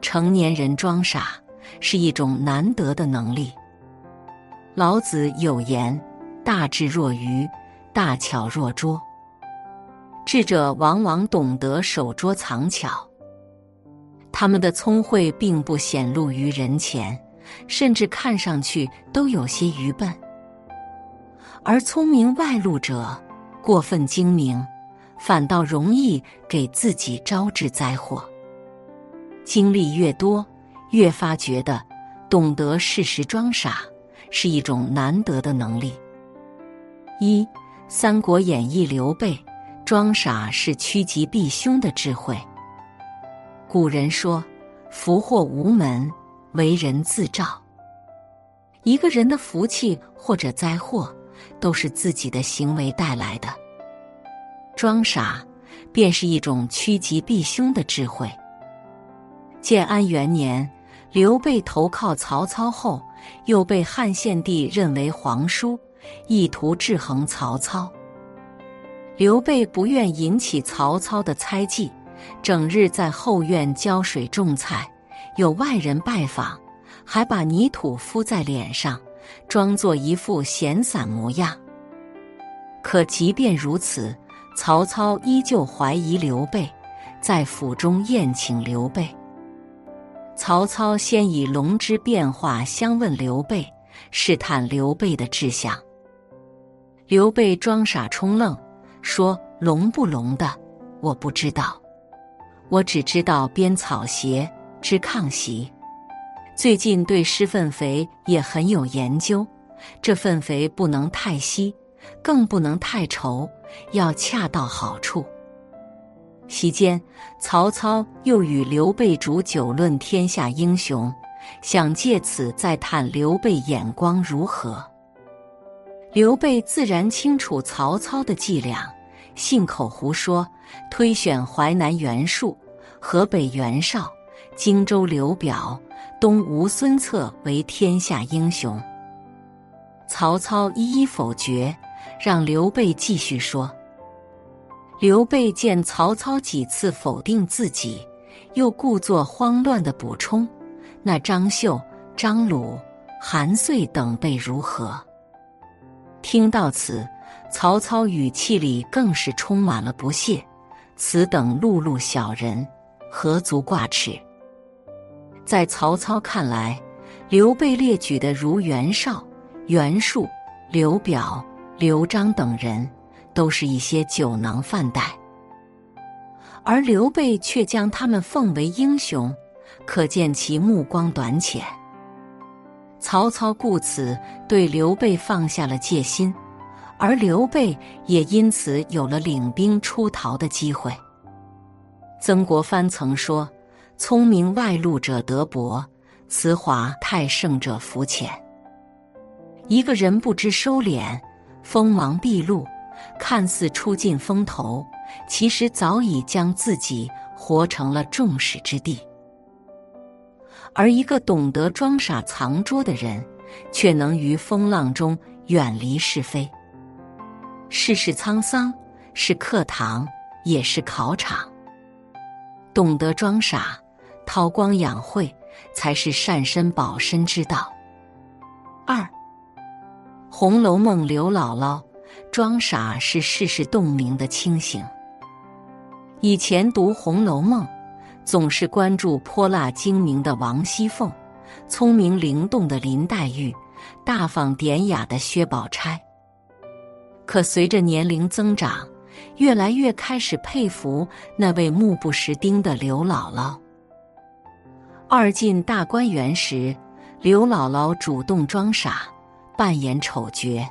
成年人装傻是一种难得的能力。老子有言：“大智若愚，大巧若拙。”智者往往懂得守拙藏巧，他们的聪慧并不显露于人前，甚至看上去都有些愚笨。而聪明外露者，过分精明，反倒容易给自己招致灾祸。经历越多，越发觉得懂得适时装傻是一种难得的能力。一《三国演义》刘备。装傻是趋吉避凶的智慧。古人说：“福祸无门，为人自照。”一个人的福气或者灾祸，都是自己的行为带来的。装傻，便是一种趋吉避凶的智慧。建安元年，刘备投靠曹操后，又被汉献帝认为皇叔，意图制衡曹操。刘备不愿引起曹操的猜忌，整日在后院浇水种菜，有外人拜访，还把泥土敷在脸上，装作一副闲散模样。可即便如此，曹操依旧怀疑刘备，在府中宴请刘备。曹操先以龙之变化相问刘备，试探刘备的志向。刘备装傻充愣。说龙不龙的，我不知道，我只知道编草鞋、织炕席。最近对施粪肥也很有研究，这粪肥不能太稀，更不能太稠，要恰到好处。席间，曹操又与刘备煮酒论天下英雄，想借此再探刘备眼光如何。刘备自然清楚曹操的伎俩。信口胡说，推选淮南袁术、河北袁绍、荆州刘表、东吴孙策为天下英雄。曹操一一否决，让刘备继续说。刘备见曹操几次否定自己，又故作慌乱的补充：“那张绣、张鲁、韩遂等辈如何？”听到此。曹操语气里更是充满了不屑，此等碌碌小人，何足挂齿？在曹操看来，刘备列举的如袁绍、袁术、刘表、刘璋等人，都是一些酒囊饭袋，而刘备却将他们奉为英雄，可见其目光短浅。曹操故此对刘备放下了戒心。而刘备也因此有了领兵出逃的机会。曾国藩曾说：“聪明外露者德薄，辞华太盛者浮浅。”一个人不知收敛，锋芒毕露，看似出尽风头，其实早已将自己活成了众矢之的。而一个懂得装傻藏拙的人，却能于风浪中远离是非。世事沧桑，是课堂，也是考场。懂得装傻，韬光养晦，才是善身保身之道。二，《红楼梦》刘姥姥装傻是世事洞明的清醒。以前读《红楼梦》，总是关注泼辣精明的王熙凤，聪明灵动的林黛玉，大方典雅的薛宝钗。可随着年龄增长，越来越开始佩服那位目不识丁的刘姥姥。二进大观园时，刘姥姥主动装傻，扮演丑角，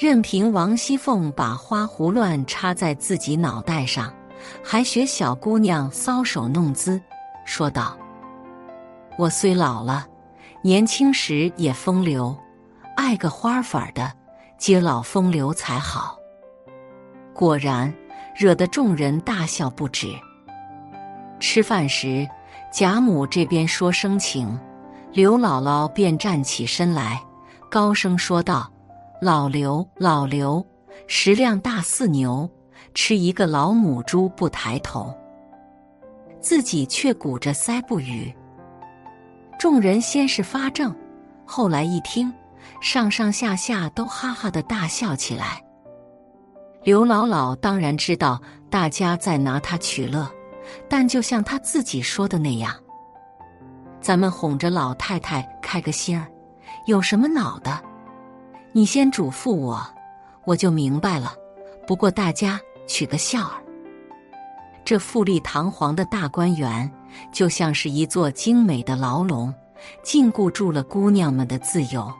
任凭王熙凤把花胡乱插在自己脑袋上，还学小姑娘搔首弄姿，说道：“我虽老了，年轻时也风流，爱个花粉的。”接老风流才好，果然惹得众人大笑不止。吃饭时，贾母这边说生情，刘姥姥便站起身来，高声说道：“老刘，老刘，食量大似牛，吃一个老母猪不抬头。”自己却鼓着腮不语。众人先是发怔，后来一听，上上下下都哈哈的大笑起来。刘姥姥当然知道大家在拿他取乐，但就像他自己说的那样：“咱们哄着老太太开个心儿，有什么恼的？你先嘱咐我，我就明白了。不过大家取个笑儿。”这富丽堂皇的大观园，就像是一座精美的牢笼，禁锢住了姑娘们的自由。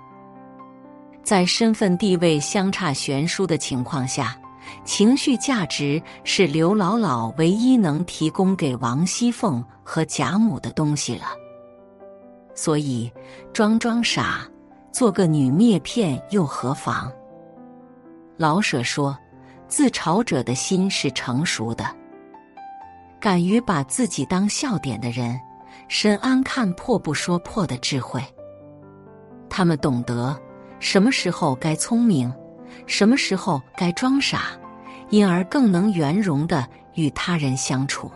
在身份地位相差悬殊的情况下。情绪价值是刘姥姥唯一能提供给王熙凤和贾母的东西了，所以装装傻，做个女篾片又何妨？老舍说：“自嘲者的心是成熟的，敢于把自己当笑点的人，深谙看破不说破的智慧。他们懂得什么时候该聪明。”什么时候该装傻，因而更能圆融的与他人相处。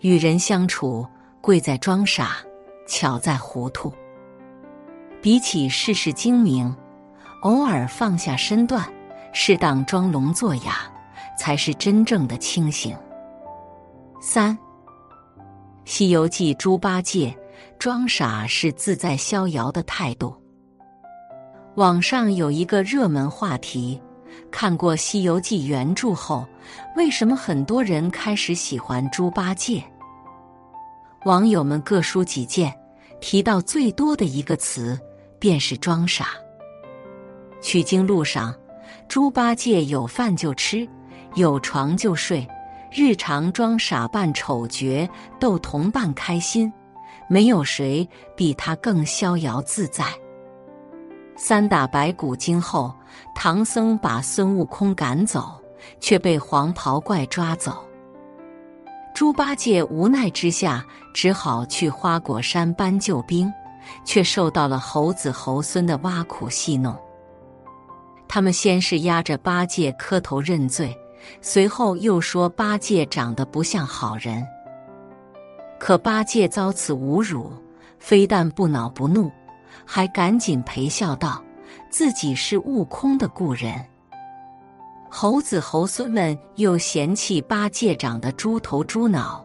与人相处，贵在装傻，巧在糊涂。比起事事精明，偶尔放下身段，适当装聋作哑，才是真正的清醒。三，《西游记》猪八戒装傻是自在逍遥的态度。网上有一个热门话题：看过《西游记》原著后，为什么很多人开始喜欢猪八戒？网友们各抒己见，提到最多的一个词便是“装傻”。取经路上，猪八戒有饭就吃，有床就睡，日常装傻扮丑角，逗同伴开心，没有谁比他更逍遥自在。三打白骨精后，唐僧把孙悟空赶走，却被黄袍怪抓走。猪八戒无奈之下，只好去花果山搬救兵，却受到了猴子猴孙的挖苦戏弄。他们先是压着八戒磕头认罪，随后又说八戒长得不像好人。可八戒遭此侮辱，非但不恼不怒。还赶紧陪笑道：“自己是悟空的故人。”猴子猴孙们又嫌弃八戒长得猪头猪脑，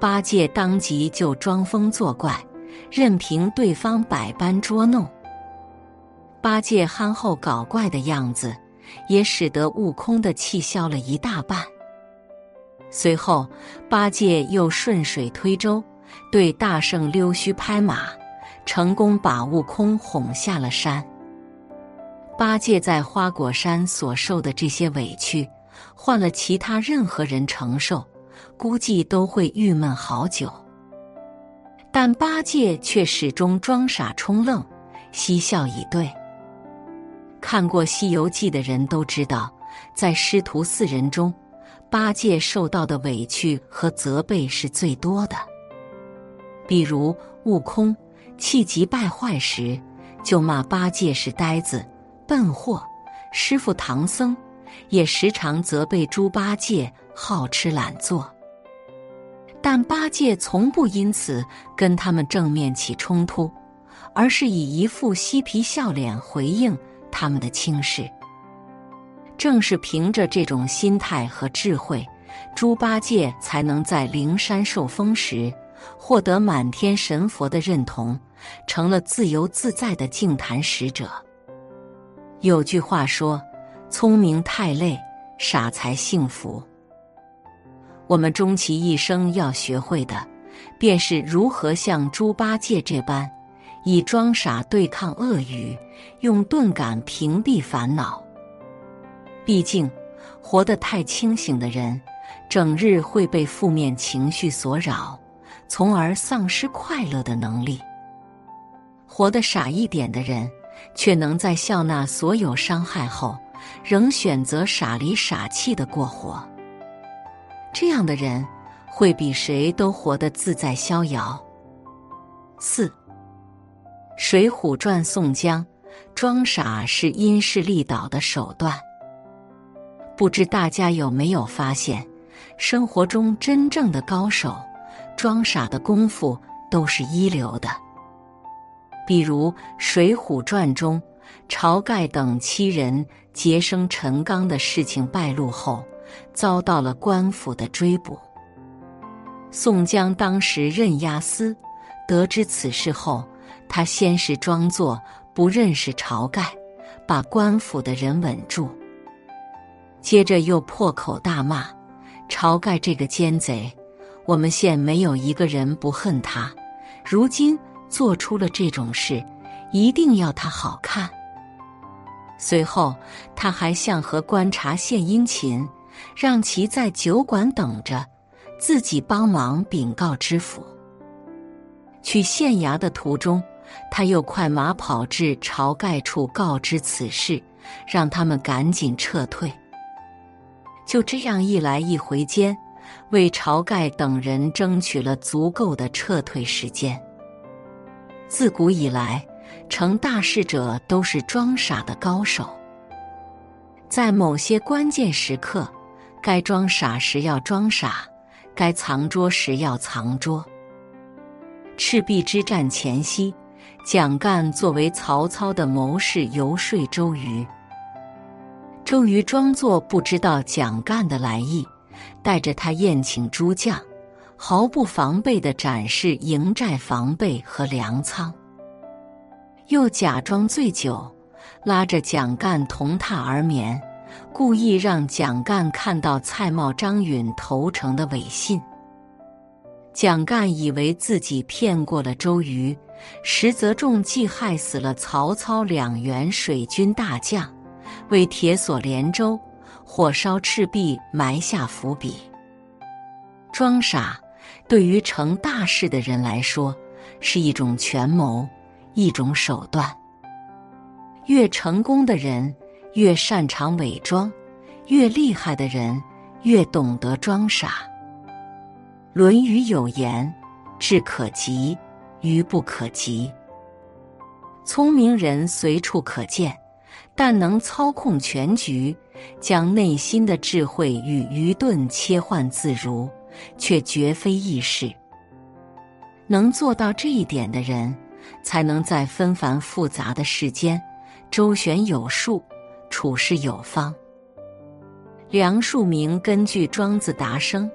八戒当即就装疯作怪，任凭对方百般捉弄。八戒憨厚搞怪的样子，也使得悟空的气消了一大半。随后，八戒又顺水推舟，对大圣溜须拍马。成功把悟空哄下了山。八戒在花果山所受的这些委屈，换了其他任何人承受，估计都会郁闷好久。但八戒却始终装傻充愣，嬉笑以对。看过《西游记》的人都知道，在师徒四人中，八戒受到的委屈和责备是最多的。比如悟空。气急败坏时，就骂八戒是呆子、笨货；师傅唐僧也时常责备猪八戒好吃懒做。但八戒从不因此跟他们正面起冲突，而是以一副嬉皮笑脸回应他们的轻视。正是凭着这种心态和智慧，猪八戒才能在灵山受封时。获得满天神佛的认同，成了自由自在的净坛使者。有句话说：“聪明太累，傻才幸福。”我们终其一生要学会的，便是如何像猪八戒这般，以装傻对抗恶语，用钝感屏蔽烦恼。毕竟，活得太清醒的人，整日会被负面情绪所扰。从而丧失快乐的能力。活得傻一点的人，却能在笑纳所有伤害后，仍选择傻里傻气的过活。这样的人，会比谁都活得自在逍遥。四，《水浒传》宋江装傻是因势利导的手段。不知大家有没有发现，生活中真正的高手。装傻的功夫都是一流的。比如《水浒传》中，晁盖等七人劫生陈刚的事情败露后，遭到了官府的追捕。宋江当时任押司，得知此事后，他先是装作不认识晁盖，把官府的人稳住，接着又破口大骂晁盖这个奸贼。我们县没有一个人不恨他，如今做出了这种事，一定要他好看。随后，他还向河观察献殷勤，让其在酒馆等着，自己帮忙禀告知府。去县衙的途中，他又快马跑至晁盖处告知此事，让他们赶紧撤退。就这样一来一回间。为晁盖等人争取了足够的撤退时间。自古以来，成大事者都是装傻的高手。在某些关键时刻，该装傻时要装傻，该藏拙时要藏拙。赤壁之战前夕，蒋干作为曹操的谋士游说周瑜，周瑜装作不知道蒋干的来意。带着他宴请诸将，毫不防备地展示营寨防备和粮仓，又假装醉酒，拉着蒋干同榻而眠，故意让蒋干看到蔡瑁、张允投诚的伪信。蒋干以为自己骗过了周瑜，实则中计，害死了曹操两员水军大将，为铁索连舟。火烧赤壁，埋下伏笔。装傻，对于成大事的人来说，是一种权谋，一种手段。越成功的人，越擅长伪装；越厉害的人，越懂得装傻。《论语》有言：“智可及，愚不可及。”聪明人随处可见。但能操控全局，将内心的智慧与愚钝切换自如，却绝非易事。能做到这一点的人，才能在纷繁复杂的世间周旋有术，处事有方。梁漱溟根据《庄子》达生，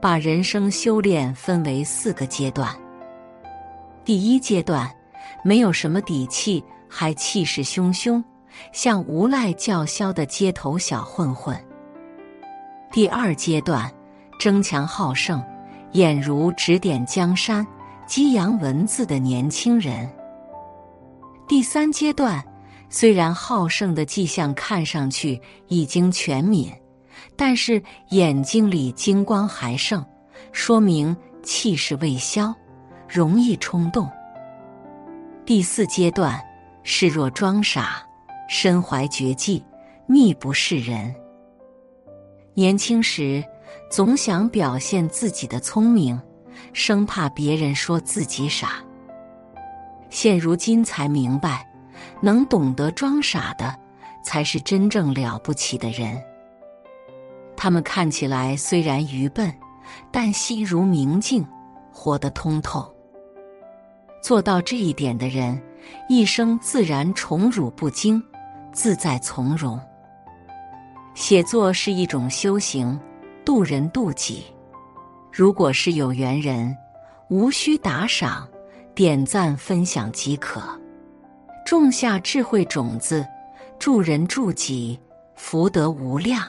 把人生修炼分为四个阶段。第一阶段，没有什么底气，还气势汹汹。像无赖叫嚣的街头小混混。第二阶段，争强好胜，俨如指点江山、激扬文字的年轻人。第三阶段，虽然好胜的迹象看上去已经全泯，但是眼睛里金光还剩，说明气势未消，容易冲动。第四阶段，示弱装傻。身怀绝技，秘不示人。年轻时总想表现自己的聪明，生怕别人说自己傻。现如今才明白，能懂得装傻的，才是真正了不起的人。他们看起来虽然愚笨，但心如明镜，活得通透。做到这一点的人，一生自然宠辱不惊。自在从容。写作是一种修行，渡人渡己。如果是有缘人，无需打赏、点赞、分享即可。种下智慧种子，助人助己，福德无量。